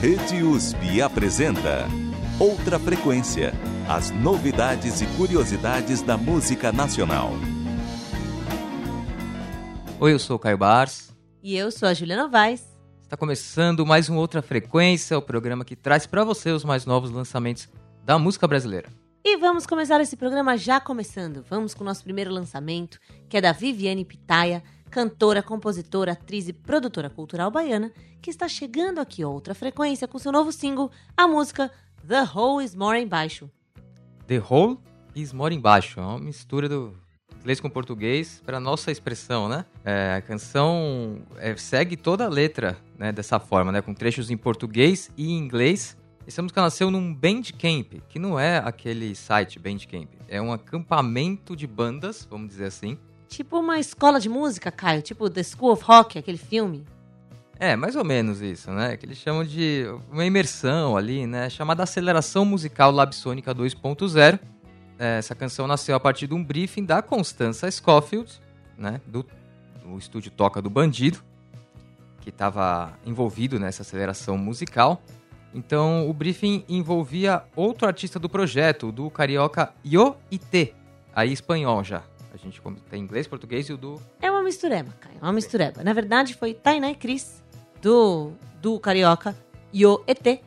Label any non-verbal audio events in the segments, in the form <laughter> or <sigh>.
Rede USP apresenta Outra Frequência as novidades e curiosidades da música nacional. Oi, eu sou o Caio Bars. E eu sou a Juliana Novaes. Está começando mais um Outra Frequência, o programa que traz para você os mais novos lançamentos da música brasileira. E vamos começar esse programa já começando. Vamos com o nosso primeiro lançamento, que é da Viviane Pitaia, cantora, compositora, atriz e produtora cultural baiana, que está chegando aqui outra frequência com seu novo single, a música The Whole Is More Embaixo. The Whole Is More Embaixo, é uma mistura do inglês com português para nossa expressão, né? É, a canção é, segue toda a letra né, dessa forma, né? Com trechos em português e em inglês. Essa música nasceu num Bandcamp, que não é aquele site Bandcamp, é um acampamento de bandas, vamos dizer assim, Tipo uma escola de música, Caio? Tipo The School of Rock, aquele filme? É, mais ou menos isso, né? Que eles chamam de uma imersão ali, né? Chamada Aceleração Musical Labsônica 2.0. É, essa canção nasceu a partir de um briefing da Constança Scofield, né? Do, do estúdio Toca do Bandido, que estava envolvido nessa aceleração musical. Então, o briefing envolvia outro artista do projeto, do carioca Yo Ite, aí espanhol já. A gente tem inglês, português e o do. É uma mistureba, Caio. É uma mistureba. Na verdade, foi Tainá e Cris, do, do carioca Yo ET,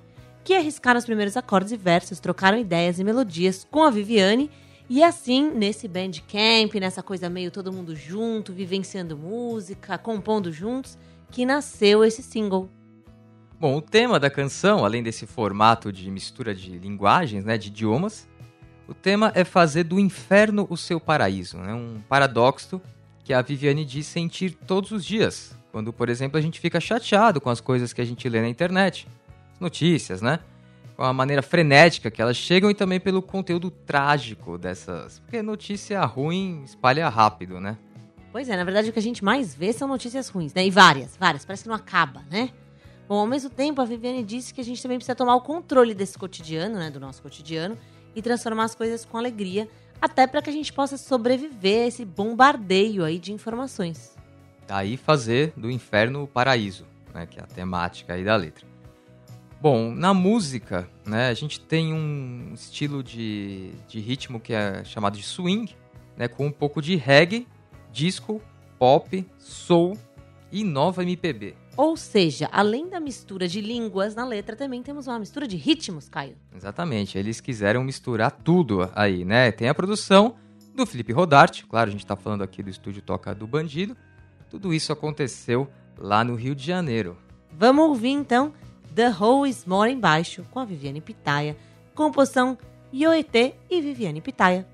que arriscaram os primeiros acordes e versos, trocaram ideias e melodias com a Viviane. E assim, nesse bandcamp, nessa coisa meio todo mundo junto, vivenciando música, compondo juntos, que nasceu esse single. Bom, o tema da canção, além desse formato de mistura de linguagens, né, de idiomas, o tema é fazer do inferno o seu paraíso, né? um paradoxo que a Viviane diz sentir todos os dias, quando, por exemplo, a gente fica chateado com as coisas que a gente lê na internet, notícias, né? Com a maneira frenética que elas chegam e também pelo conteúdo trágico dessas. Porque notícia ruim espalha rápido, né? Pois é, na verdade o que a gente mais vê são notícias ruins, né? E várias, várias, parece que não acaba, né? Bom, ao mesmo tempo, a Viviane disse que a gente também precisa tomar o controle desse cotidiano, né? Do nosso cotidiano, e transformar as coisas com alegria, até para que a gente possa sobreviver a esse bombardeio aí de informações. Daí fazer do inferno o paraíso, né, que é a temática aí da letra. Bom, na música, né, a gente tem um estilo de, de ritmo que é chamado de swing, né, com um pouco de reggae, disco, pop, soul e nova MPB. Ou seja, além da mistura de línguas na letra, também temos uma mistura de ritmos, Caio. Exatamente, eles quiseram misturar tudo aí, né? Tem a produção do Felipe Rodarte, claro, a gente está falando aqui do estúdio Toca do Bandido. Tudo isso aconteceu lá no Rio de Janeiro. Vamos ouvir então The Is More Embaixo com a Viviane Pitaia, composição Ioete e Viviane Pitaia.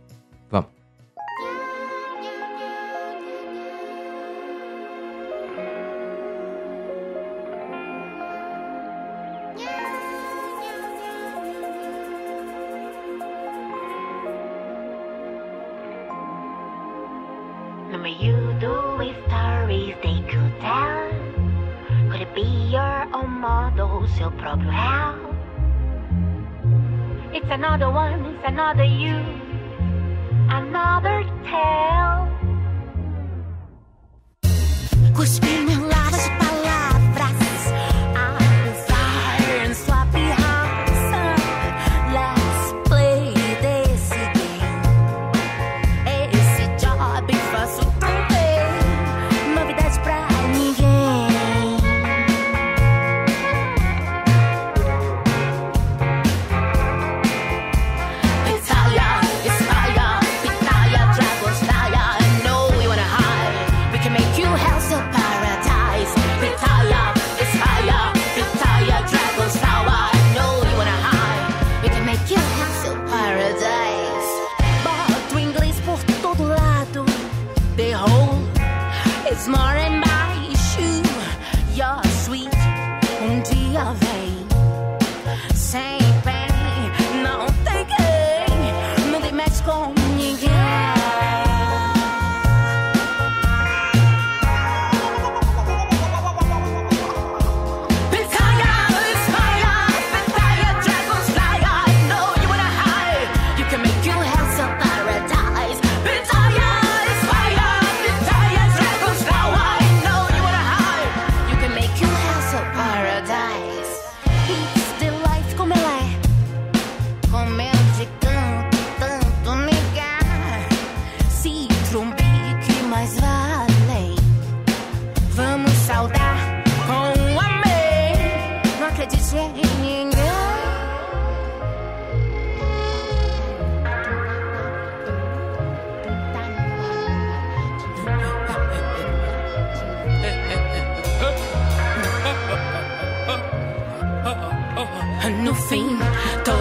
Seu próprio réu. It's another one, it's another you, another tale. Cuspi meladas de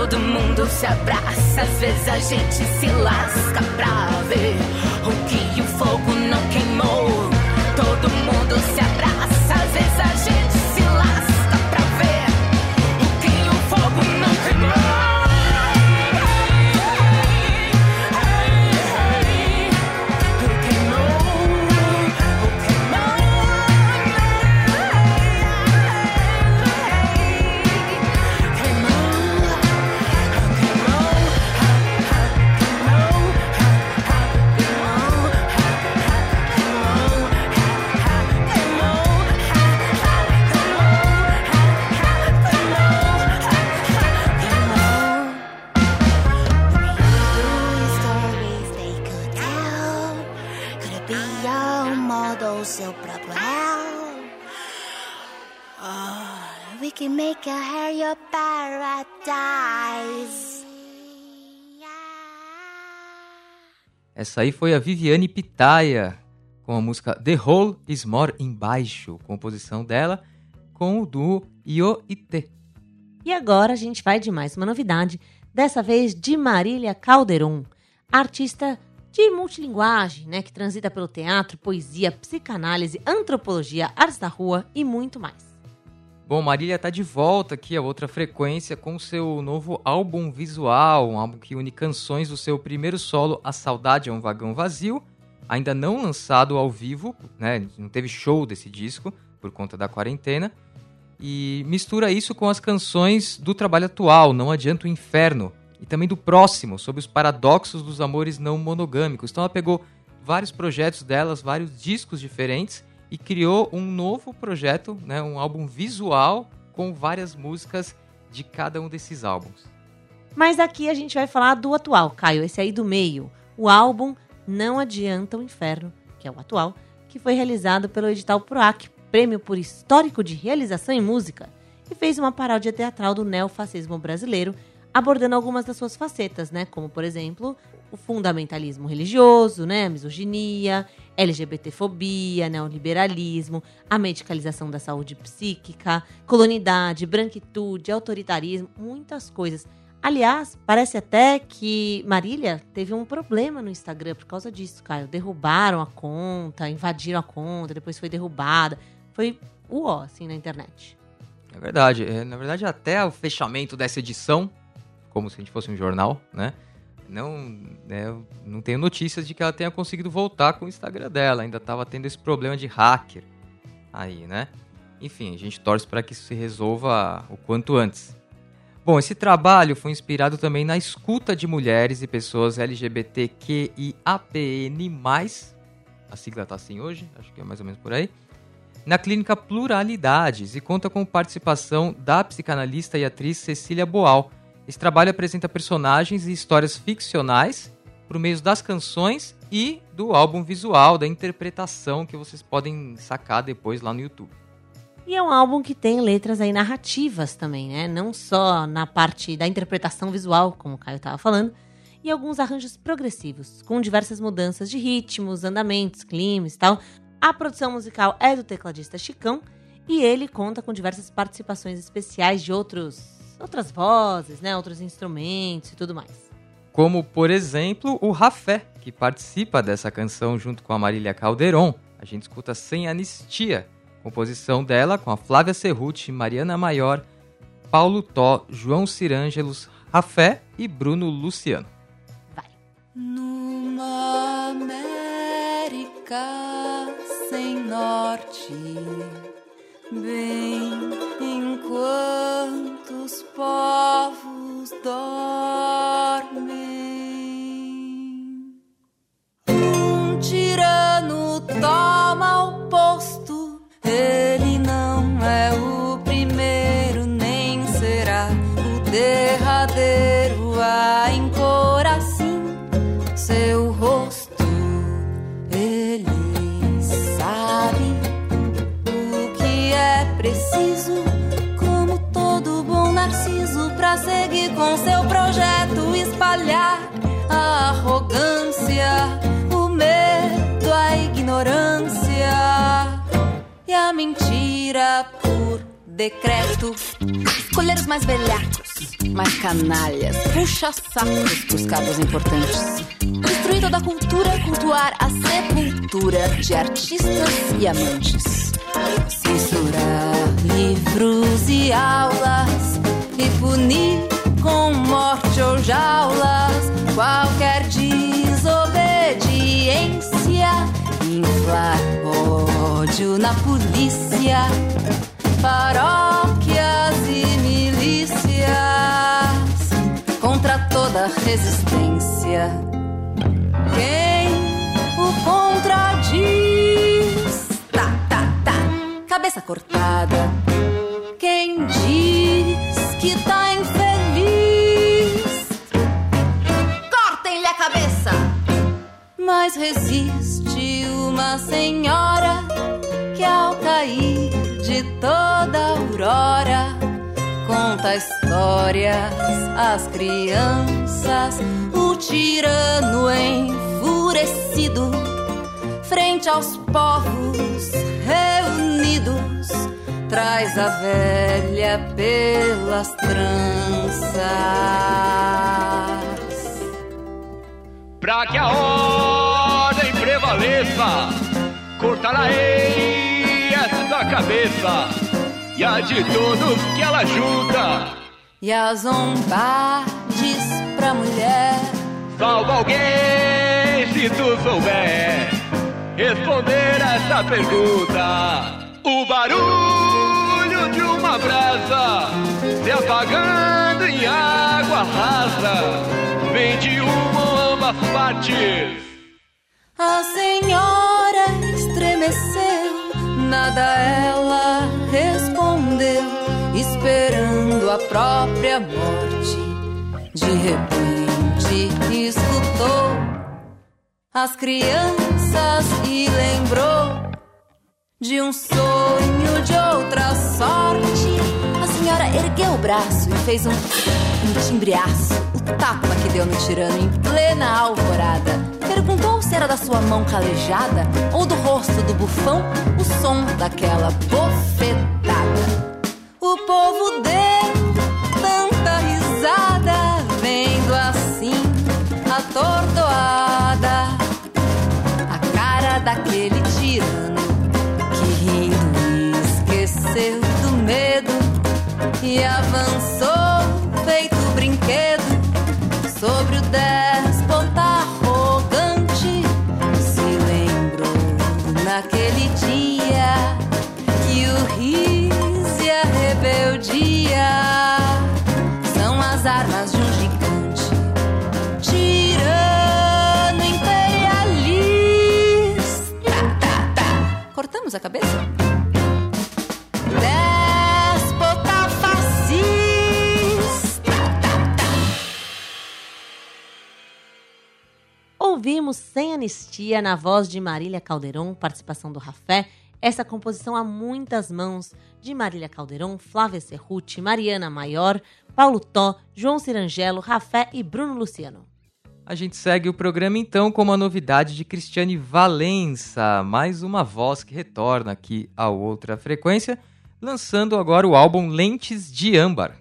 todo mundo se abraça. Às vezes a gente se lasca pra ver o que o fogo não queimou. Todo mundo se abraça. Essa aí foi a Viviane Pitaia, com a música The Whole is More Embaixo, composição dela com o duo Io e. E agora a gente vai de mais uma novidade, dessa vez de Marília Calderon, artista de multilinguagem, né, que transita pelo teatro, poesia, psicanálise, antropologia, artes da rua e muito mais. Bom, Marília tá de volta aqui a outra frequência com seu novo álbum visual, um álbum que une canções do seu primeiro solo A Saudade é um Vagão Vazio, ainda não lançado ao vivo, né? Não teve show desse disco por conta da quarentena. E mistura isso com as canções do trabalho atual, Não Adianta o Inferno, e também do próximo, sobre os paradoxos dos amores não monogâmicos. Então ela pegou vários projetos delas, vários discos diferentes e criou um novo projeto, né, um álbum visual com várias músicas de cada um desses álbuns. Mas aqui a gente vai falar do atual, Caio, esse aí do meio. O álbum Não Adianta o Inferno, que é o atual, que foi realizado pelo edital PROAC, Prêmio por Histórico de Realização em Música, e fez uma paródia teatral do neofascismo brasileiro, abordando algumas das suas facetas, né? Como, por exemplo, o fundamentalismo religioso, né? A misoginia, LGBTfobia, neoliberalismo, a medicalização da saúde psíquica, colonidade, branquitude, autoritarismo, muitas coisas. Aliás, parece até que Marília teve um problema no Instagram por causa disso, Caio. Derrubaram a conta, invadiram a conta, depois foi derrubada. Foi o assim, na internet. É verdade. É, na verdade, até o fechamento dessa edição, como se a gente fosse um jornal, né? Não, né, não tenho notícias de que ela tenha conseguido voltar com o Instagram dela. Ainda estava tendo esse problema de hacker aí, né? Enfim, a gente torce para que isso se resolva o quanto antes. Bom, esse trabalho foi inspirado também na escuta de mulheres e pessoas LGBTQIAPN+, a sigla tá assim hoje, acho que é mais ou menos por aí, na clínica Pluralidades e conta com participação da psicanalista e atriz Cecília Boal. Esse trabalho apresenta personagens e histórias ficcionais por meio das canções e do álbum visual, da interpretação que vocês podem sacar depois lá no YouTube. E é um álbum que tem letras aí narrativas também, né? Não só na parte da interpretação visual, como o Caio estava falando, e alguns arranjos progressivos, com diversas mudanças de ritmos, andamentos, climas e tal. A produção musical é do tecladista Chicão e ele conta com diversas participações especiais de outros, outras vozes, né? Outros instrumentos e tudo mais. Como, por exemplo, o Rafé, que participa dessa canção junto com a Marília Calderon. A gente escuta Sem Anistia, composição dela com a Flávia Cerruti, Mariana Maior, Paulo Tó, João Cirângelos, Rafé e Bruno Luciano. Numa América sem norte, bem enquanto os povos dormem, um tirano toma o posto. Ele não é o primeiro, nem será o derradeiro com seu projeto, espalhar a arrogância, o medo, a ignorância e a mentira por decreto. Escolher os mais velhacos, mais canalhas, puxa-sacos pros cargos importantes. Destruir toda a cultura, cultuar a sepultura de artistas e amantes. Censurar livros e aulas e punir com morte ou jaulas qualquer desobediência. Inflar ódio na polícia, paróquias e milícias contra toda resistência. Quem o contradiz? Tá, tá, tá. Cabeça cortada. Quem diz que tá Mas resiste uma senhora que ao cair de toda aurora conta histórias às crianças. O tirano enfurecido frente aos povos reunidos traz a velha pelas tranças. Pra que a ordem prevaleça, cortará-ei esta cabeça e a de todos que ela junta. E a zombar diz pra mulher: Salva alguém se tu souber responder essa pergunta. O barulho de uma brasa se apagando em água rasa vem de uma partes. A senhora estremeceu, nada ela respondeu, esperando a própria morte. De repente escutou as crianças e lembrou de um sonho de outra sorte. A senhora ergueu o braço e fez um, um timbreaço. O tapa que deu no tirano em plena alvorada. Perguntou se era da sua mão calejada ou do rosto do bufão o som daquela bofetada. O povo deu tanta risada, vendo assim atordoada a cara daquele tirano que rindo esqueceu do medo e avançou Cortamos a cabeça? Fascista. Ouvimos Sem Anistia na voz de Marília Calderon, participação do Rafé. Essa composição a muitas mãos de Marília Calderon, Flávia Cerruti, Mariana Maior, Paulo Tó, João Cirangelo, Rafé e Bruno Luciano. A gente segue o programa então com uma novidade de Cristiane Valença, mais uma voz que retorna aqui a outra frequência, lançando agora o álbum Lentes de Âmbar.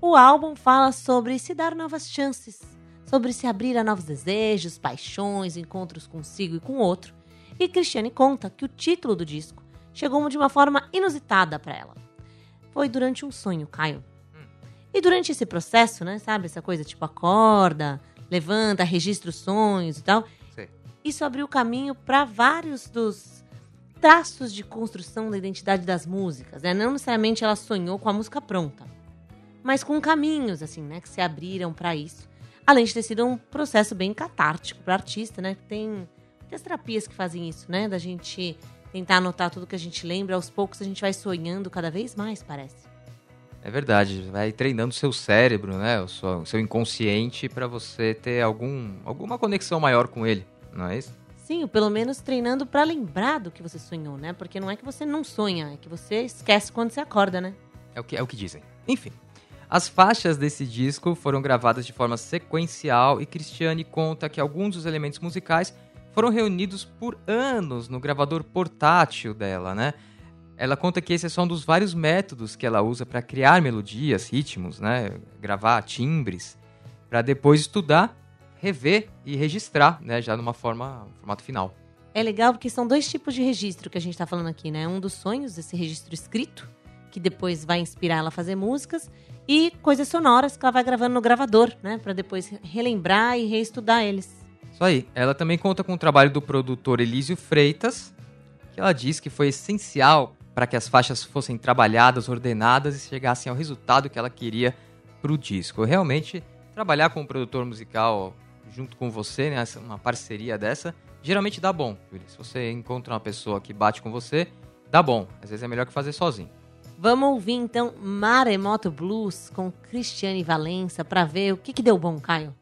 O álbum fala sobre se dar novas chances, sobre se abrir a novos desejos, paixões, encontros consigo e com o outro. E Cristiane conta que o título do disco chegou de uma forma inusitada para ela. Foi durante um sonho, Caio. E durante esse processo, né, sabe, essa coisa tipo acorda, levanta, registra os sonhos e tal. Sim. Isso abriu caminho para vários dos traços de construção da identidade das músicas, né? Não necessariamente ela sonhou com a música pronta, mas com caminhos assim, né, que se abriram para isso. Além de ter sido um processo bem catártico para artista, né? Tem muitas terapias que fazem isso, né? Da gente tentar anotar tudo que a gente lembra, aos poucos a gente vai sonhando cada vez mais, parece. É verdade, vai treinando o seu cérebro, né, o seu, seu inconsciente para você ter algum, alguma conexão maior com ele, não é isso? Sim, pelo menos treinando para lembrar do que você sonhou, né? Porque não é que você não sonha, é que você esquece quando você acorda, né? É o que, é o que dizem. Enfim, As faixas desse disco foram gravadas de forma sequencial e Cristiane conta que alguns dos elementos musicais foram reunidos por anos no gravador portátil dela, né? Ela conta que esse é só um dos vários métodos que ela usa para criar melodias, ritmos, né? Gravar timbres, para depois estudar, rever e registrar, né? Já numa forma, um formato final. É legal porque são dois tipos de registro que a gente tá falando aqui, né? Um dos sonhos, esse registro escrito, que depois vai inspirar ela a fazer músicas, e coisas sonoras que ela vai gravando no gravador, né? Pra depois relembrar e reestudar eles. Isso aí. Ela também conta com o trabalho do produtor Elísio Freitas, que ela diz que foi essencial para que as faixas fossem trabalhadas, ordenadas e chegassem ao resultado que ela queria para o disco. Realmente, trabalhar com um produtor musical junto com você, né, uma parceria dessa, geralmente dá bom. Se você encontra uma pessoa que bate com você, dá bom. Às vezes é melhor que fazer sozinho. Vamos ouvir então Maremoto Blues com Cristiane Valença pra ver o que, que deu bom, Caio.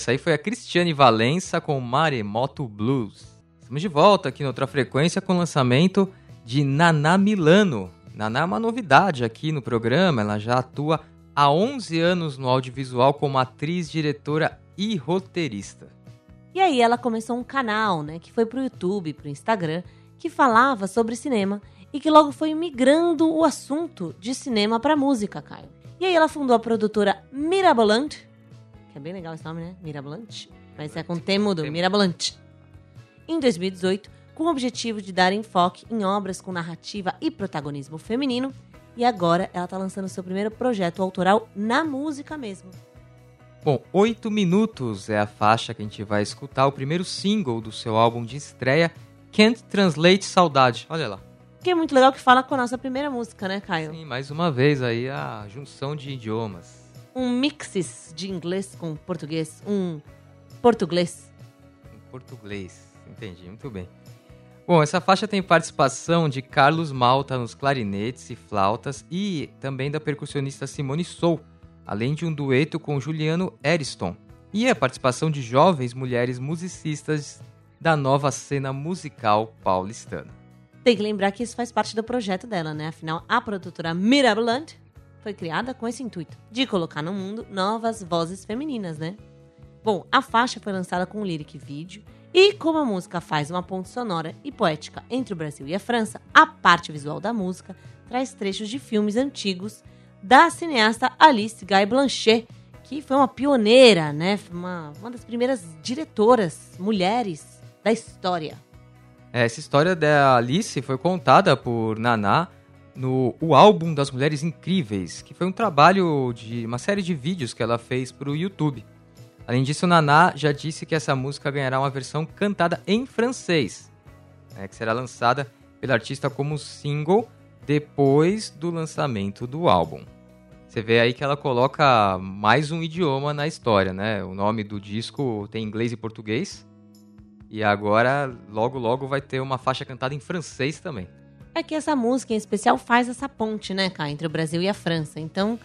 Essa aí foi a Cristiane Valença com Maremoto Blues. Estamos de volta aqui na outra frequência com o lançamento de Naná Milano. Naná é uma novidade aqui no programa, ela já atua há 11 anos no audiovisual como atriz, diretora e roteirista. E aí ela começou um canal, né, que foi pro YouTube, pro Instagram, que falava sobre cinema e que logo foi migrando o assunto de cinema para música, Caio. E aí ela fundou a produtora Mirabolant, que é bem legal esse nome, né? Mirabolant. Mas é com T mudo, Mirabolant. Em 2018, com o objetivo de dar enfoque em obras com narrativa e protagonismo feminino, e agora ela tá lançando seu primeiro projeto autoral na música mesmo. Bom, 8 minutos é a faixa que a gente vai escutar, o primeiro single do seu álbum de estreia, Can't Translate Saudade. Olha lá. Que é muito legal que fala com a nossa primeira música, né, Caio? Sim, mais uma vez aí a junção de idiomas. Um mixes de inglês com português, um português. Português, entendi, muito bem. Bom, essa faixa tem participação de Carlos Malta nos clarinetes e flautas e também da percussionista Simone Sou, além de um dueto com Juliano Eriston. E a participação de jovens mulheres musicistas da nova cena musical paulistana. Tem que lembrar que isso faz parte do projeto dela, né? Afinal, a produtora Mirabolant foi criada com esse intuito, de colocar no mundo novas vozes femininas, né? Bom, a faixa foi lançada com um lyric vídeo e como a música faz uma ponte sonora e poética entre o Brasil e a França, a parte visual da música traz trechos de filmes antigos da cineasta Alice Guy Blanchet, que foi uma pioneira, né? Uma, uma das primeiras diretoras mulheres da história. É, Essa história da Alice foi contada por Naná no O Álbum das Mulheres Incríveis, que foi um trabalho de uma série de vídeos que ela fez para o YouTube. Além disso, Naná já disse que essa música ganhará uma versão cantada em francês, né, que será lançada pela artista como single depois do lançamento do álbum. Você vê aí que ela coloca mais um idioma na história, né? O nome do disco tem inglês e português. E agora, logo, logo, vai ter uma faixa cantada em francês também. É que essa música em especial faz essa ponte, né, cá, entre o Brasil e a França. Então,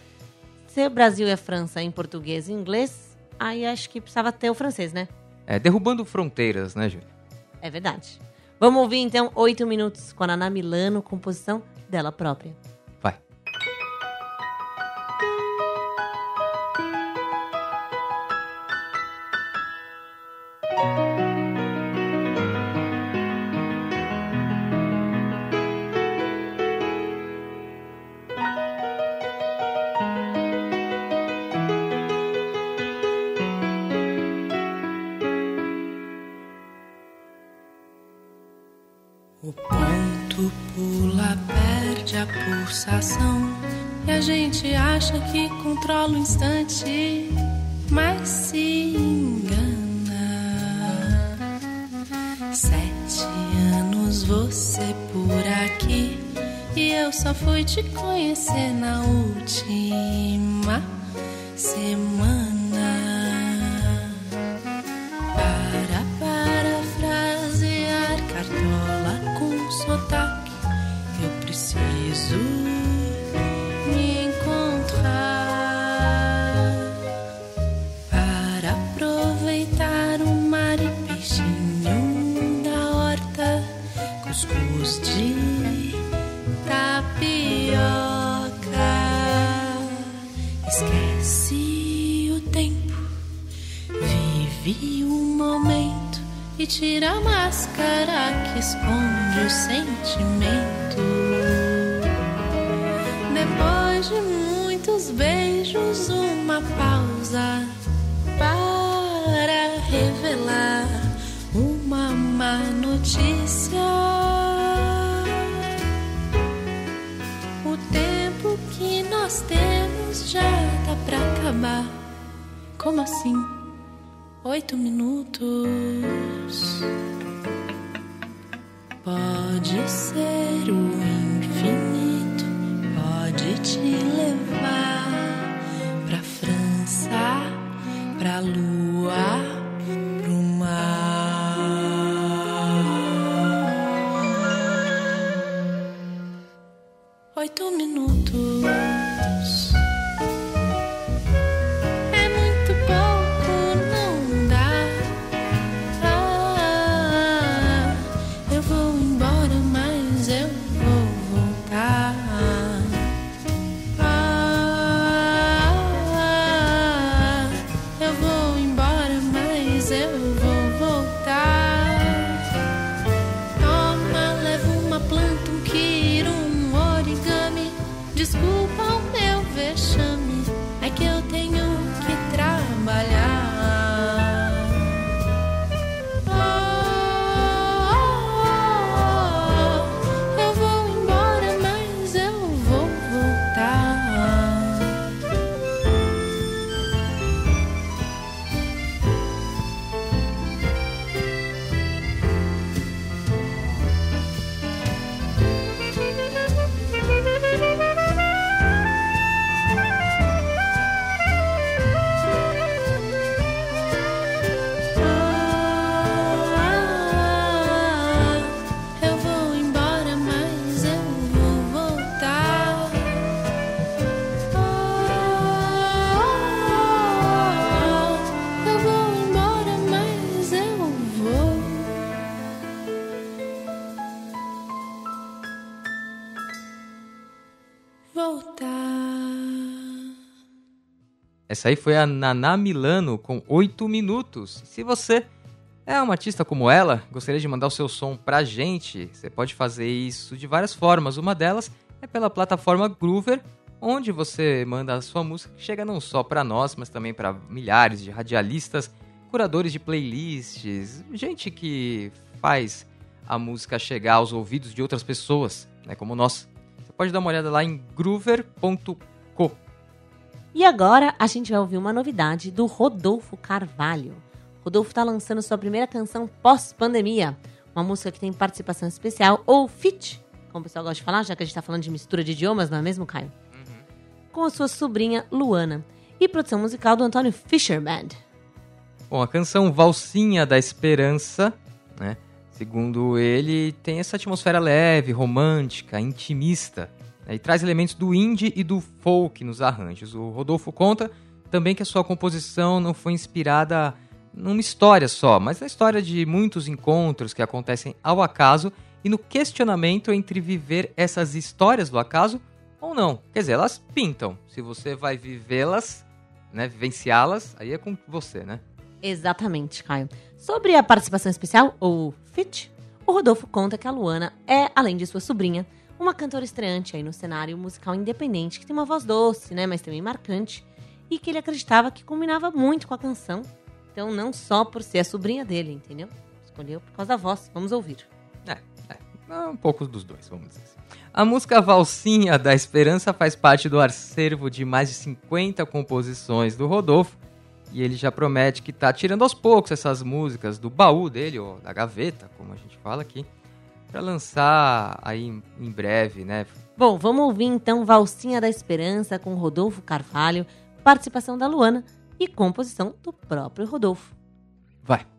se o Brasil e a França em português e inglês, aí acho que precisava ter o francês, né? É, derrubando fronteiras, né, Júlia? É verdade. Vamos ouvir então oito minutos com a Naná Milano, composição dela própria. Pulsação. E a gente acha que controla o instante, mas se engana. Sete anos você por aqui. E eu só fui te conhecer na última I Essa aí foi a Naná Milano com 8 minutos. Se você é uma artista como ela, gostaria de mandar o seu som pra gente, você pode fazer isso de várias formas. Uma delas é pela plataforma Groover, onde você manda a sua música que chega não só para nós, mas também para milhares de radialistas, curadores de playlists, gente que faz a música chegar aos ouvidos de outras pessoas, né, como nós. Você pode dar uma olhada lá em groover.co. E agora a gente vai ouvir uma novidade do Rodolfo Carvalho. Rodolfo está lançando sua primeira canção pós-pandemia. Uma música que tem participação especial, ou feat, como o pessoal gosta de falar, já que a gente está falando de mistura de idiomas, não é mesmo, Caio? Com a sua sobrinha Luana. E produção musical do Antônio Fisher Band. Bom, a canção Valsinha da Esperança, né? Segundo ele, tem essa atmosfera leve, romântica, intimista, e traz elementos do indie e do folk nos arranjos. O Rodolfo conta também que a sua composição não foi inspirada numa história só, mas na história de muitos encontros que acontecem ao acaso e no questionamento entre viver essas histórias do acaso ou não. Quer dizer, elas pintam. Se você vai vivê-las, né, vivenciá-las, aí é com você, né? Exatamente, Caio. Sobre a participação especial, ou feat, o Rodolfo conta que a Luana é, além de sua sobrinha, uma cantora estreante aí no cenário musical independente, que tem uma voz doce, né, mas também marcante, e que ele acreditava que combinava muito com a canção. Então, não só por ser a sobrinha dele, entendeu? Escolheu por causa da voz. Vamos ouvir. É, é, um pouco dos dois, vamos dizer assim. A música Valsinha da Esperança faz parte do acervo de mais de 50 composições do Rodolfo, e ele já promete que tá tirando aos poucos essas músicas do baú dele, ou da gaveta, como a gente fala aqui, para lançar aí em breve, né? Bom, vamos ouvir então Valsinha da Esperança com Rodolfo Carvalho, participação da Luana e composição do próprio Rodolfo. Vai.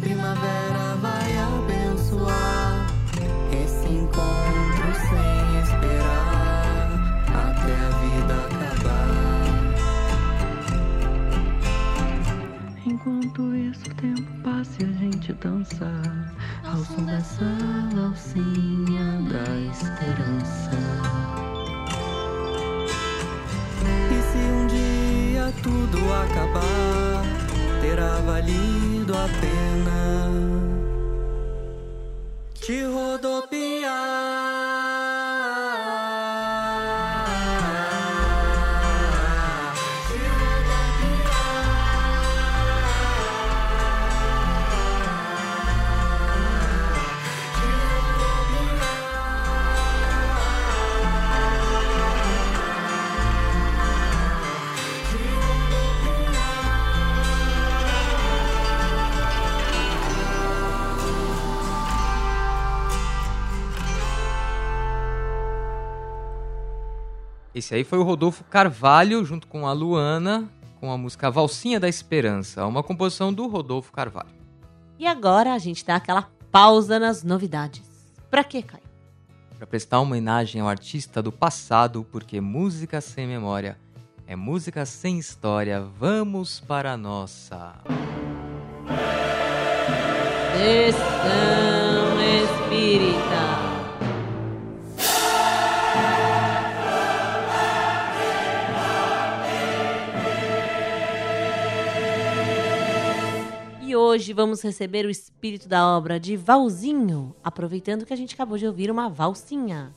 Primavera vai abençoar esse encontro sem esperar até a vida acabar? Enquanto isso o tempo passa e a gente dançar ao som dessa valsinha da esperança. E se um dia tudo acabar, terá valido a pena te rodopiar. Esse aí foi o Rodolfo Carvalho, junto com a Luana, com a música Valsinha da Esperança, uma composição do Rodolfo Carvalho. E agora a gente dá aquela pausa nas novidades. Pra quê, Caio? Para prestar homenagem ao artista do passado, porque música sem memória é música sem história. Vamos para a nossa. Sessão Espírita. E hoje vamos receber o espírito da obra de Valzinho, aproveitando que a gente acabou de ouvir uma valsinha.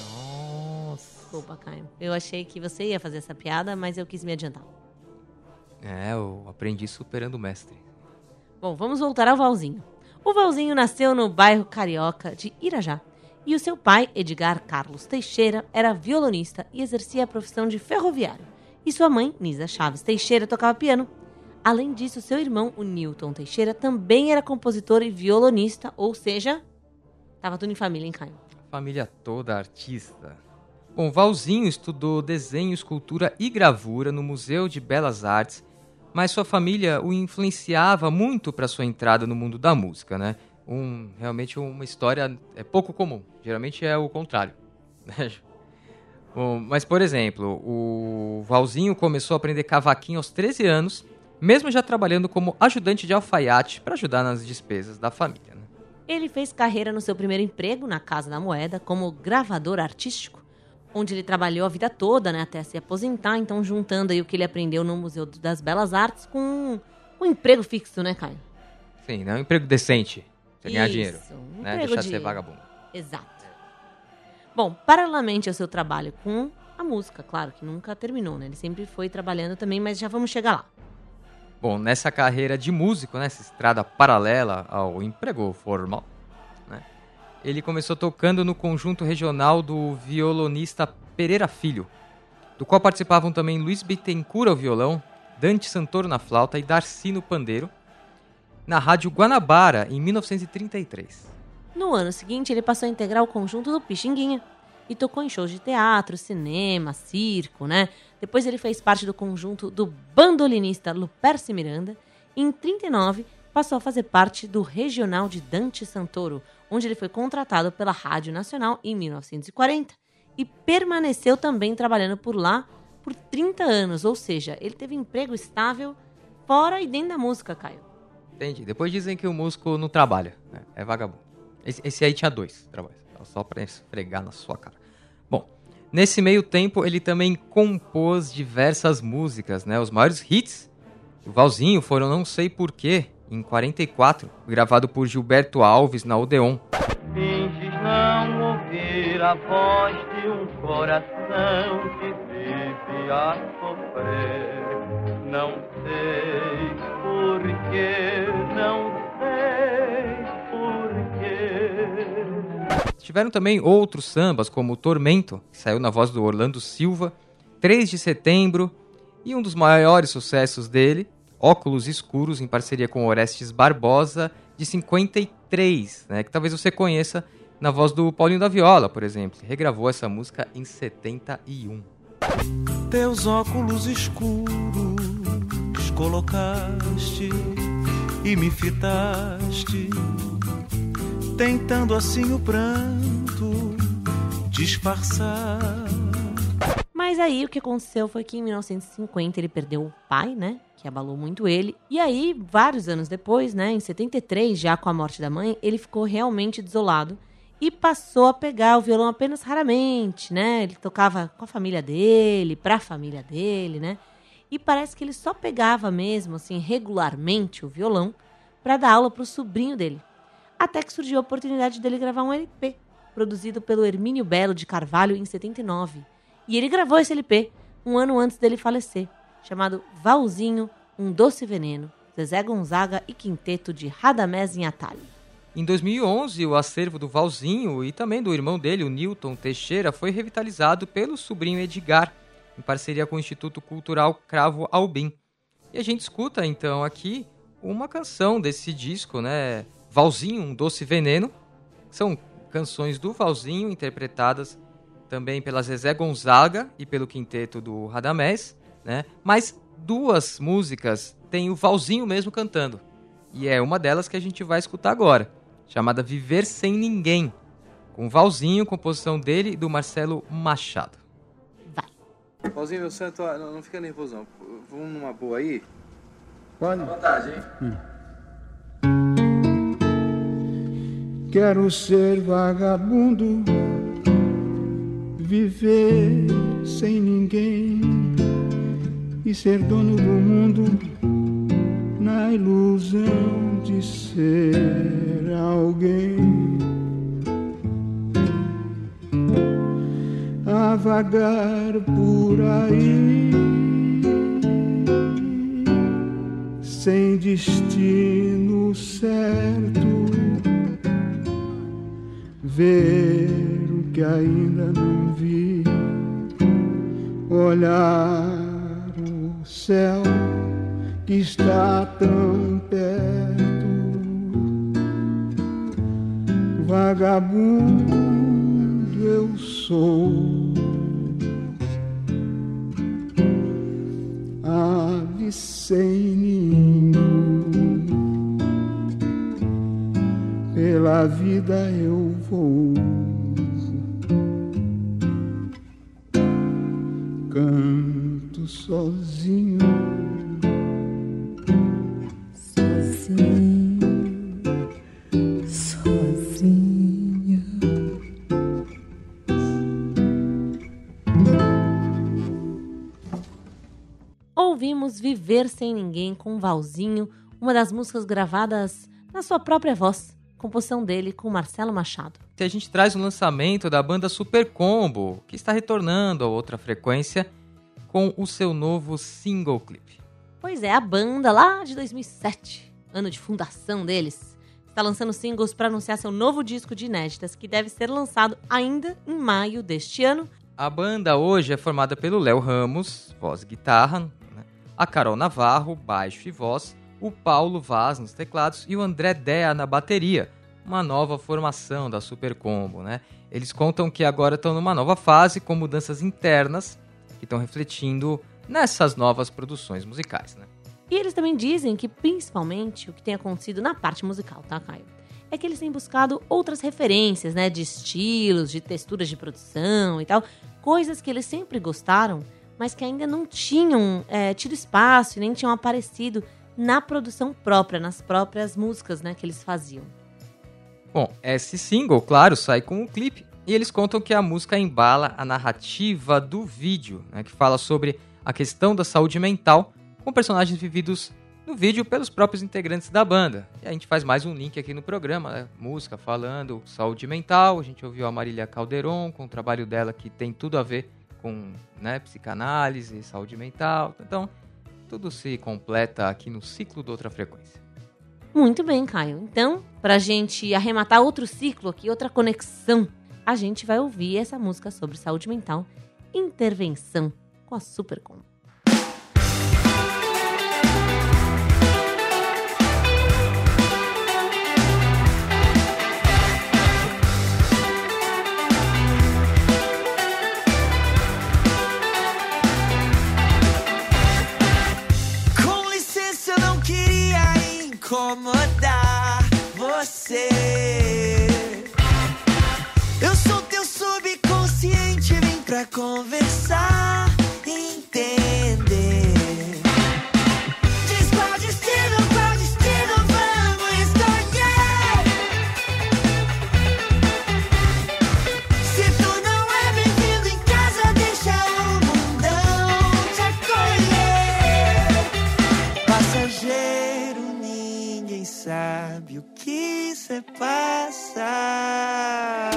Nossa. Desculpa, Caio. Eu achei que você ia fazer essa piada, mas eu quis me adiantar. É, eu aprendi superando o mestre. Bom, vamos voltar ao Valzinho. O Valzinho nasceu no bairro carioca de Irajá. E o seu pai, Edgar Carlos Teixeira, era violonista e exercia a profissão de ferroviário. E sua mãe, Nisa Chaves Teixeira, tocava piano. Além disso, seu irmão, o Newton Teixeira, também era compositor e violonista, ou seja, tava tudo em família, hein, Caio? Família toda artista. Bom, Valzinho estudou desenho, escultura e gravura no Museu de Belas Artes, mas sua família o influenciava muito para sua entrada no mundo da música, né? Um, realmente uma história é pouco comum. Geralmente é o contrário. <laughs> né? Bom, mas, por exemplo, o Valzinho começou a aprender cavaquinho aos 13 anos, mesmo já trabalhando como ajudante de alfaiate para ajudar nas despesas da família. né? Ele fez carreira no seu primeiro emprego na Casa da Moeda como gravador artístico, onde ele trabalhou a vida toda, né, até se aposentar, então juntando aí o que ele aprendeu no Museu das Belas Artes com um, emprego fixo, né, Caio? Sim, né? Um emprego decente. Você ganhar dinheiro. um né? Deixar de de- ser vagabundo. Exato. Bom, paralelamente ao seu trabalho com a música, claro, que nunca terminou, né? Ele sempre foi trabalhando também, mas já vamos chegar lá. Bom, nessa carreira de músico, nessa estrada paralela ao emprego formal, né, ele começou tocando no conjunto regional do violonista Pereira Filho, do qual participavam também Luiz Bittencourt ao violão, Dante Santoro na flauta e Darcy no pandeiro, na rádio Guanabara, em 1933. No ano seguinte, ele passou a integrar o conjunto do Pixinguinha e tocou em shows de teatro, cinema, circo, né? Depois ele fez parte do conjunto do bandolinista Luperce Miranda e em 39 passou a fazer parte do regional de Dante Santoro, onde ele foi contratado pela Rádio Nacional em 1940 e permaneceu também trabalhando por lá por 30 anos, ou seja, ele teve emprego estável fora e dentro da música, Caio. Entendi. Depois dizem que o músico não trabalha, né? é vagabundo. Esse, esse aí tinha dois trabalhos, só pra esfregar na sua cara. Nesse meio tempo ele também compôs diversas músicas, né? Os maiores hits do Valzinho foram Não Sei Porquê, em 44, gravado por Gilberto Alves na Odeon. Finges não ouvir a voz de um coração que vive a sofrer. Não sei porquê, não Tiveram também outros sambas, como Tormento, que saiu na voz do Orlando Silva, 3 de setembro, e um dos maiores sucessos dele, Óculos Escuros, em parceria com Orestes Barbosa, de 53, né, que talvez você conheça na voz do Paulinho da Viola, por exemplo. que Regravou essa música em 71. Teus óculos escuros colocaste e me fitaste, tentando assim o pranto disfarçar. Mas aí o que aconteceu foi que em 1950 ele perdeu o pai, né? Que abalou muito ele. E aí, vários anos depois, né? Em 73, já com a morte da mãe, ele ficou realmente desolado e passou a pegar o violão apenas raramente, né? Ele tocava com a família dele, pra família dele, né? E parece que ele só pegava mesmo, assim, regularmente o violão para dar aula pro sobrinho dele. Até que surgiu a oportunidade dele gravar um LP, produzido pelo Hermínio Belo de Carvalho em 79. E ele gravou esse LP um ano antes dele falecer, chamado Valzinho, Um Doce Veneno, Zezé Gonzaga e Quinteto de Radamés em Atalho. Em 2011, o acervo do Valzinho e também do irmão dele, o Newton Teixeira, foi revitalizado pelo sobrinho Edgar, em parceria com o Instituto Cultural Cravo Albim. E a gente escuta então aqui uma canção desse disco, né? Valzinho, um doce veneno. São canções do Valzinho interpretadas também pela Zezé Gonzaga e pelo quinteto do Radamés, né? Mas duas músicas tem o Valzinho mesmo cantando. E é uma delas que a gente vai escutar agora, chamada Viver Sem Ninguém, com Valzinho, composição dele e do Marcelo Machado. Pauzinho, meu santo, ó, não, não fica nervoso não. Vamos numa boa aí? Pode. À vontade, hein? Quero ser vagabundo, viver sem ninguém e ser dono do mundo na ilusão de ser alguém. A vagar por aí, sem destino certo ver o que ainda não vi, olhar o céu que está tão perto, vagabundo eu sou. Ave sem ninho pela vida eu vou. Canto sozinho, sozinho, sozinho. Ouvimos Viver Sem Ninguém com Valzinho, uma das músicas gravadas na sua própria voz, composição dele com Marcelo Machado. E a gente traz o lançamento da banda Super Combo, que está retornando a outra frequência com o seu novo single clipe. Pois é, a banda lá de 2007, ano de fundação deles, está lançando singles para anunciar seu novo disco de inéditas, que deve ser lançado ainda em maio deste ano. A banda hoje é formada pelo Léo Ramos, voz e guitarra, né? a Carol Navarro, baixo e voz, o Paulo Vaz nos teclados e o André Dea na bateria. Uma nova formação da Super Combo, né? Eles contam que agora estão numa nova fase com mudanças internas que estão refletindo nessas novas produções musicais, né? E eles também dizem que, principalmente, o que tem acontecido na parte musical, tá, Caio? É que eles têm buscado outras referências, né? De estilos, de texturas de produção e tal. Coisas que eles sempre gostaram, mas que ainda não tinham é, tido espaço nem tinham aparecido na produção própria, nas próprias músicas, né? Que eles faziam. Bom, esse single, claro, sai com um clipe e eles contam que a música embala a narrativa do vídeo, né, que fala sobre a questão da saúde mental com personagens vividos no vídeo pelos próprios integrantes da banda. E a gente faz mais um link aqui no programa, né? música falando saúde mental. A gente ouviu a Marília Calderon com o trabalho dela que tem tudo a ver com né, psicanálise, saúde mental. Então, tudo se completa aqui no ciclo do Outra Frequência. Muito bem, Caio. Então, pra gente arrematar outro ciclo aqui, outra conexão, a gente vai ouvir essa música sobre saúde mental, Intervenção, com a Supercom. Você. Eu sou teu subconsciente, vim pra conversar, que cê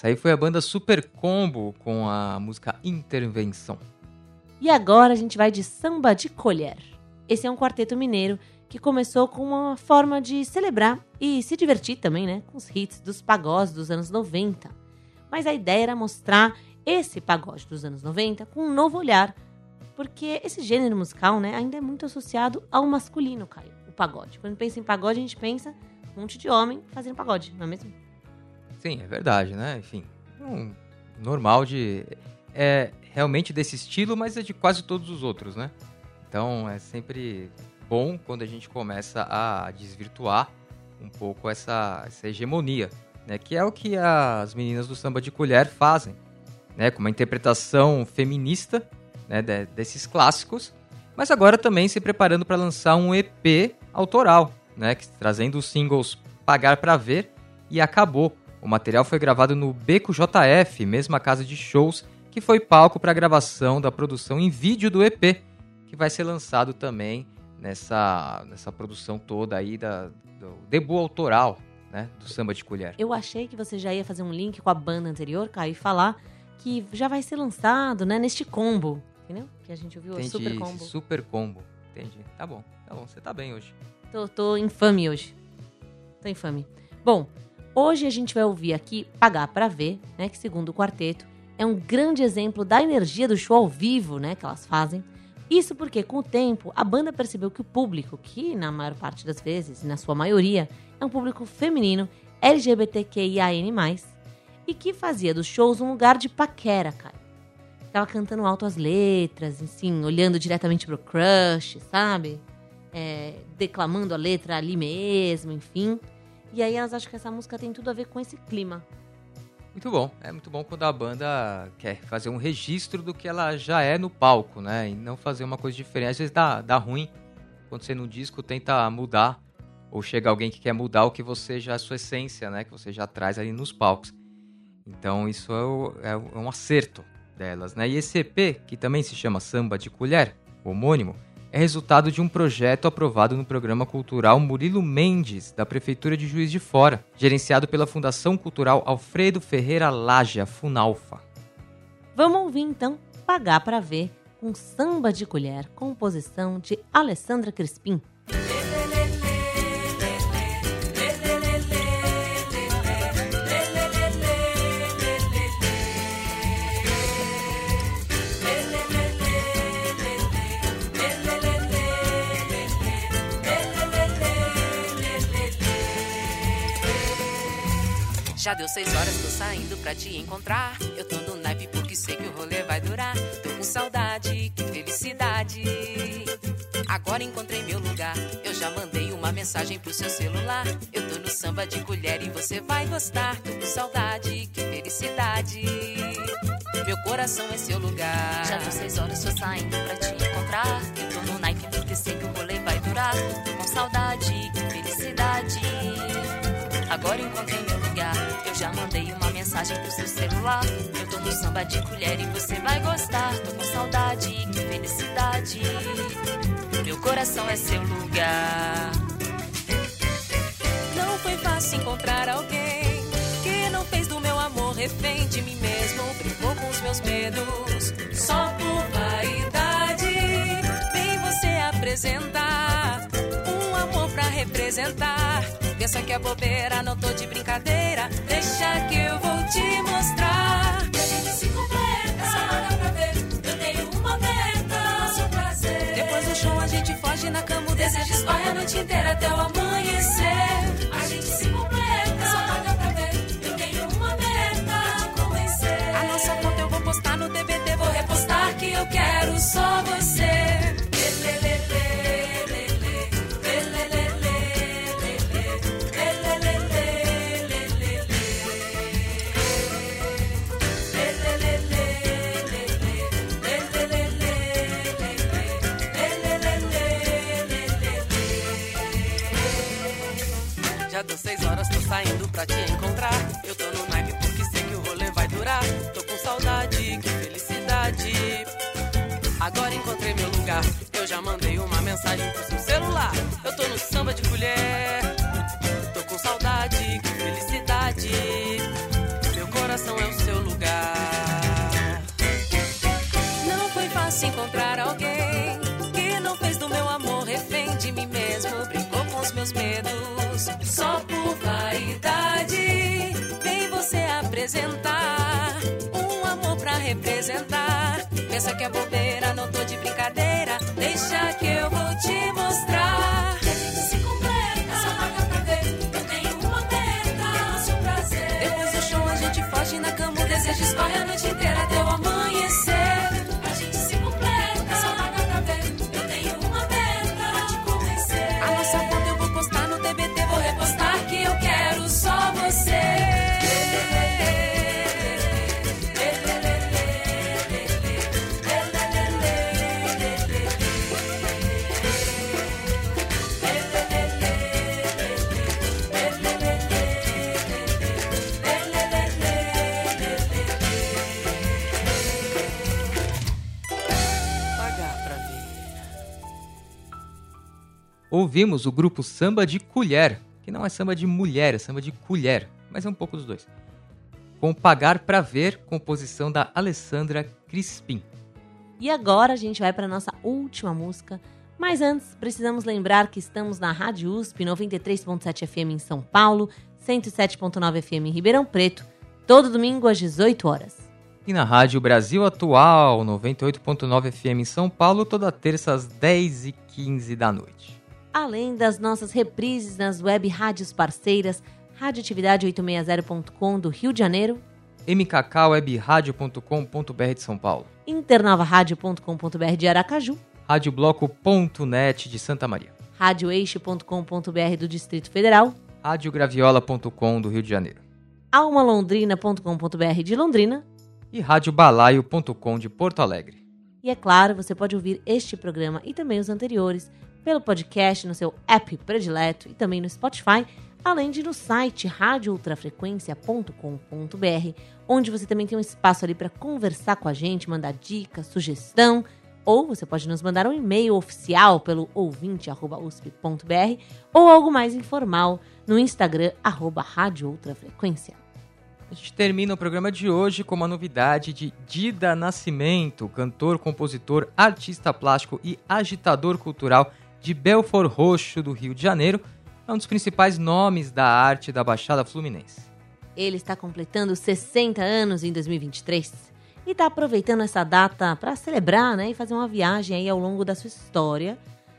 Essa aí foi a banda Super Combo com a música Intervenção. E agora a gente vai de samba de colher. Esse é um quarteto mineiro que começou com uma forma de celebrar e se divertir também, né? Com os hits dos pagodes dos anos 90. Mas a ideia era mostrar esse pagode dos anos 90 com um novo olhar. Porque esse gênero musical, né, ainda é muito associado ao masculino, Caio. O pagode. Quando pensa em pagode, a gente pensa um monte de homem fazendo pagode, não é mesmo? Sim, é verdade, né? Enfim, um normal de. É realmente desse estilo, mas é de quase todos os outros, né? Então é sempre bom quando a gente começa a desvirtuar um pouco essa, essa hegemonia, né? Que é o que as meninas do samba de colher fazem, né? Com uma interpretação feminista né? de- desses clássicos, mas agora também se preparando para lançar um EP autoral, né? Que, trazendo os singles Pagar Pra Ver e Acabou. O material foi gravado no Beco JF, mesma casa de shows que foi palco para a gravação da produção em vídeo do EP, que vai ser lançado também nessa, nessa produção toda aí da, do debut autoral né, do Samba de Colher. Eu achei que você já ia fazer um link com a banda anterior, Caio, e falar que já vai ser lançado, né, neste combo, entendeu? Que a gente ouviu, Entendi, o super combo. super combo. Entendi. Tá bom, tá bom. Você tá bem hoje. Tô, tô infame hoje. Tô infame. Bom, hoje a gente vai ouvir aqui Pagar Pra Ver, né, que segundo o quarteto, é um grande exemplo da energia do show ao vivo, né, que elas fazem. Isso porque, com o tempo, a banda percebeu que o público, que na maior parte das vezes, na sua maioria, é um público feminino, LGBTQIAN+, e que fazia dos shows um lugar de paquera, cara. Ficava cantando alto as letras, assim, olhando diretamente pro crush, sabe? É, declamando a letra ali mesmo, enfim. E aí elas acham que essa música tem tudo a ver com esse clima. Muito bom. É muito bom quando a banda quer fazer um registro do que ela já é no palco, né? E não fazer uma coisa diferente. Às vezes dá, dá ruim quando você no disco tenta mudar. Ou chega alguém que quer mudar o que você já, a sua essência, né? Que você já traz ali nos palcos. Então isso é, o- é é um acerto delas, né? E esse EP, que também se chama Samba de Colher, homônimo, é resultado de um projeto aprovado no programa cultural Murilo Mendes, da Prefeitura de Juiz de Fora, gerenciado pela Fundação Cultural Alfredo Ferreira Laja, Funalfa. Vamos ouvir então Pagar Pra Ver com Samba de Colher, composição de Alessandra Crispim. Já deu seis horas, tô saindo pra te encontrar. Eu tô no naipe porque sei que o rolê vai durar. Tô com saudade, que felicidade. Agora encontrei meu lugar. Eu já mandei uma mensagem pro seu celular. Eu tô no samba de colher e você vai gostar. Tô com saudade, que felicidade. Meu coração é seu lugar. Já deu seis horas, tô saindo pra te encontrar. Eu tô no naipe porque sei que o rolê vai durar. Tô com saudade, que felicidade. Agora encontrei meu mensagem pro seu celular. Eu tô no samba de colher e você vai gostar. Tô com saudade, que felicidade. Meu coração é seu lugar. Não foi fácil encontrar alguém que não fez do meu amor refém de mim mesmo. Brincou com os meus medos só por vaidade. Vem você apresentar um amor pra representar. Pensa que é bobeira, não tô de brincadeira. Deixa que eu vou te mostrar. E a gente se completa. Paga pra ver. Eu tenho uma meta. Seu prazer. Depois do show a gente foge na cama. O desejo escorre a noite inteira até o amanhecer. A gente se completa. Só paga pra ver. Eu tenho uma meta. Te convencer. A nossa foto eu vou postar no TBT. Vou repostar que eu quero só você. Já seis horas, tô saindo pra te encontrar. Eu tô no naipe porque sei que o rolê vai durar. Tô com saudade, que felicidade. Agora encontrei meu lugar. Eu já mandei uma mensagem pro seu celular. Eu tô no samba de colher. Tô com saudade, que felicidade. Meu coração é o seu lugar. Não foi fácil encontrar alguém pra representar. Pensa que é bobeira, não tô de brincadeira. Ouvimos o grupo Samba de Colher, que não é samba de mulher, é samba de colher, mas é um pouco dos dois. Com Pagar Pra Ver, composição da Alessandra Crispim. E agora a gente vai para nossa última música. Mas antes, precisamos lembrar que estamos na Rádio USP 93.7 FM em São Paulo, 107.9 FM em Ribeirão Preto, todo domingo às 18 horas. E na Rádio Brasil Atual, 98.9 FM em São Paulo, toda terça às 10h15 da noite. Além das nossas reprises nas web rádios parceiras, radioatividade860.com do Rio de Janeiro, mkkwebradio.com.br de São Paulo, internavaradio.com.br de Aracaju, radiobloco.net de Santa Maria, radioeixo.com.br do Distrito Federal, radiograviola.com do Rio de Janeiro almalondrina.com.br de Londrina e radiobalaio.com de Porto Alegre. E é claro, você pode ouvir este programa e também os anteriores pelo podcast no seu app predileto e também no Spotify, além de no site radioultrafrequência.com.br, onde você também tem um espaço ali para conversar com a gente, mandar dica, sugestão, ou você pode nos mandar um e-mail oficial pelo ouvinte@usp.br ou algo mais informal no Instagram arroba. A gente termina o programa de hoje com uma novidade de Dida Nascimento, cantor, compositor, artista plástico e agitador cultural de Belfort Roxo, do Rio de Janeiro. É um dos principais nomes da arte da Baixada Fluminense. Ele está completando 60 anos em 2023 e está aproveitando essa data para celebrar né, e fazer uma viagem aí ao longo da sua história,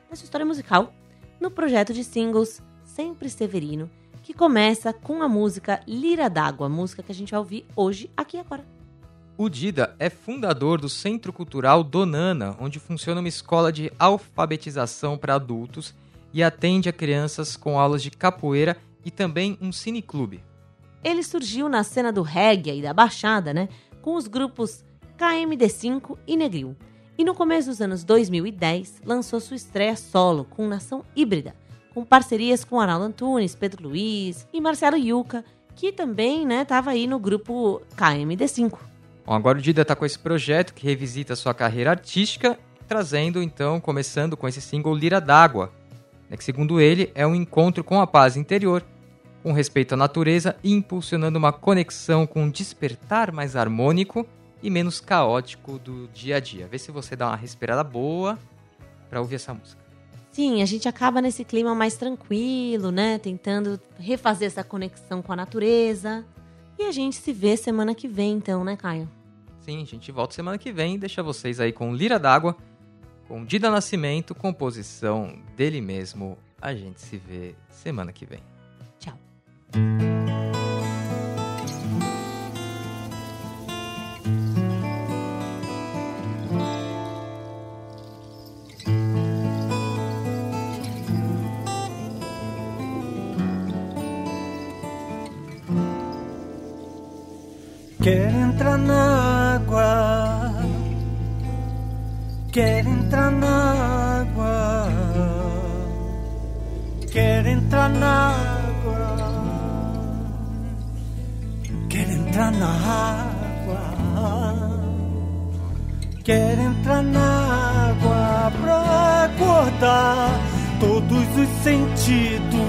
da sua história musical, no projeto de singles Sempre Severino, que começa com a música Lira d'Água, música que a gente vai ouvir hoje, aqui e agora. O Dida é fundador do Centro Cultural Donana, onde funciona uma escola de alfabetização para adultos e atende a crianças com aulas de capoeira e também um cineclube. Ele surgiu na cena do reggae e da baixada, né, com os grupos KMD5 e Negril. E no começo dos anos 2010, lançou sua estreia solo com Nação Híbrida, com parcerias com Arnaldo Antunes, Pedro Luiz e Marcelo Yuca, que também estava aí no grupo KMD5. Bom, agora o Dida tá com esse projeto que revisita sua carreira artística, trazendo então, começando com esse single Lira d'Água, né, que segundo ele é um encontro com a paz interior, com respeito à natureza e impulsionando uma conexão com um despertar mais harmônico e menos caótico do dia a dia. Vê se você dá uma respirada boa para ouvir essa música. Sim, a gente acaba nesse clima mais tranquilo, né? Tentando refazer essa conexão com a natureza. E a gente se vê semana que vem, então, né, Caio? Sim, a gente volta semana que vem. Deixa vocês aí com Lira d'Água, com Dida Nascimento, composição dele mesmo. A gente se vê semana que vem. Tchau. Quer entrar na quer entrar na água, quer entrar na água, quer entrar na água, quer entrar na água pra acordar todos os sentidos.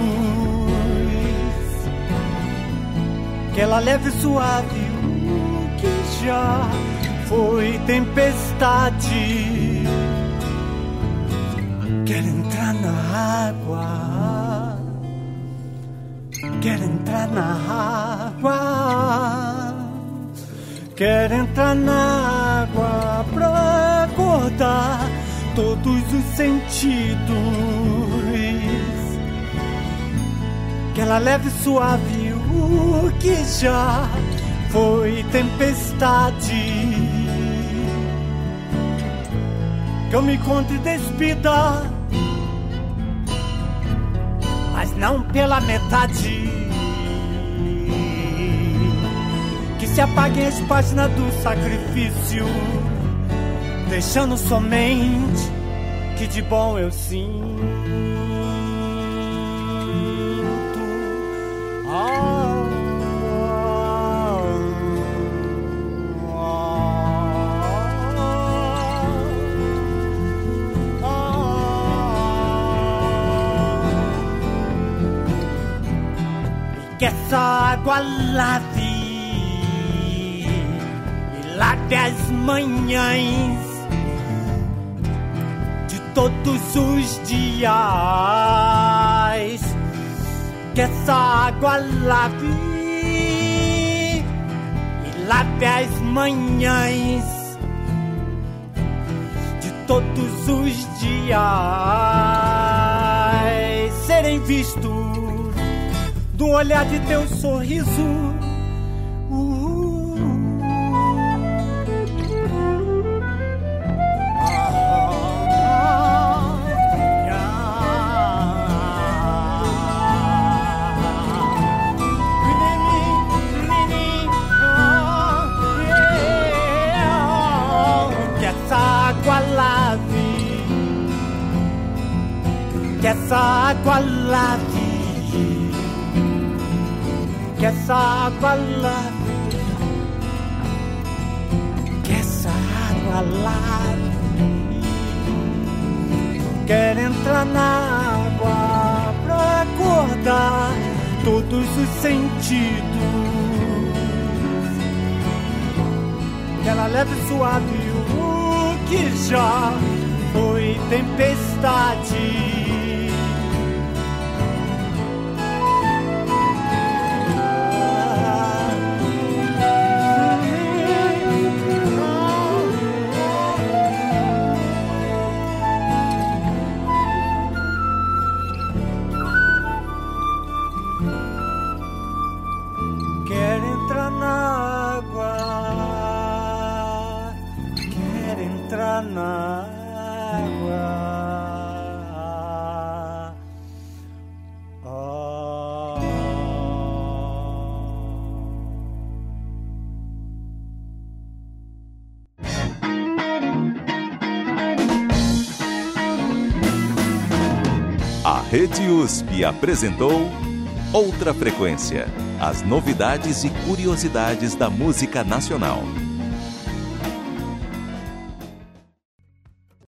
Que ela leve suave o que já foi tempestade. Quer entrar na água, quer entrar na água, quer entrar na água pra acordar todos os sentidos. Que ela leve suave o que já foi tempestade. Que eu me conte despida, não pela metade. Que se apaguem as páginas do sacrifício, deixando somente que de bom eu sinto. Que essa água lave. E lave as manhãs de todos os dias. Que essa água lave. E lave as manhãs de todos os dias. Serem vistos do olhar de teu sorriso. Suave o que já foi tempestade. Apresentou Outra Frequência. As novidades e curiosidades da música nacional.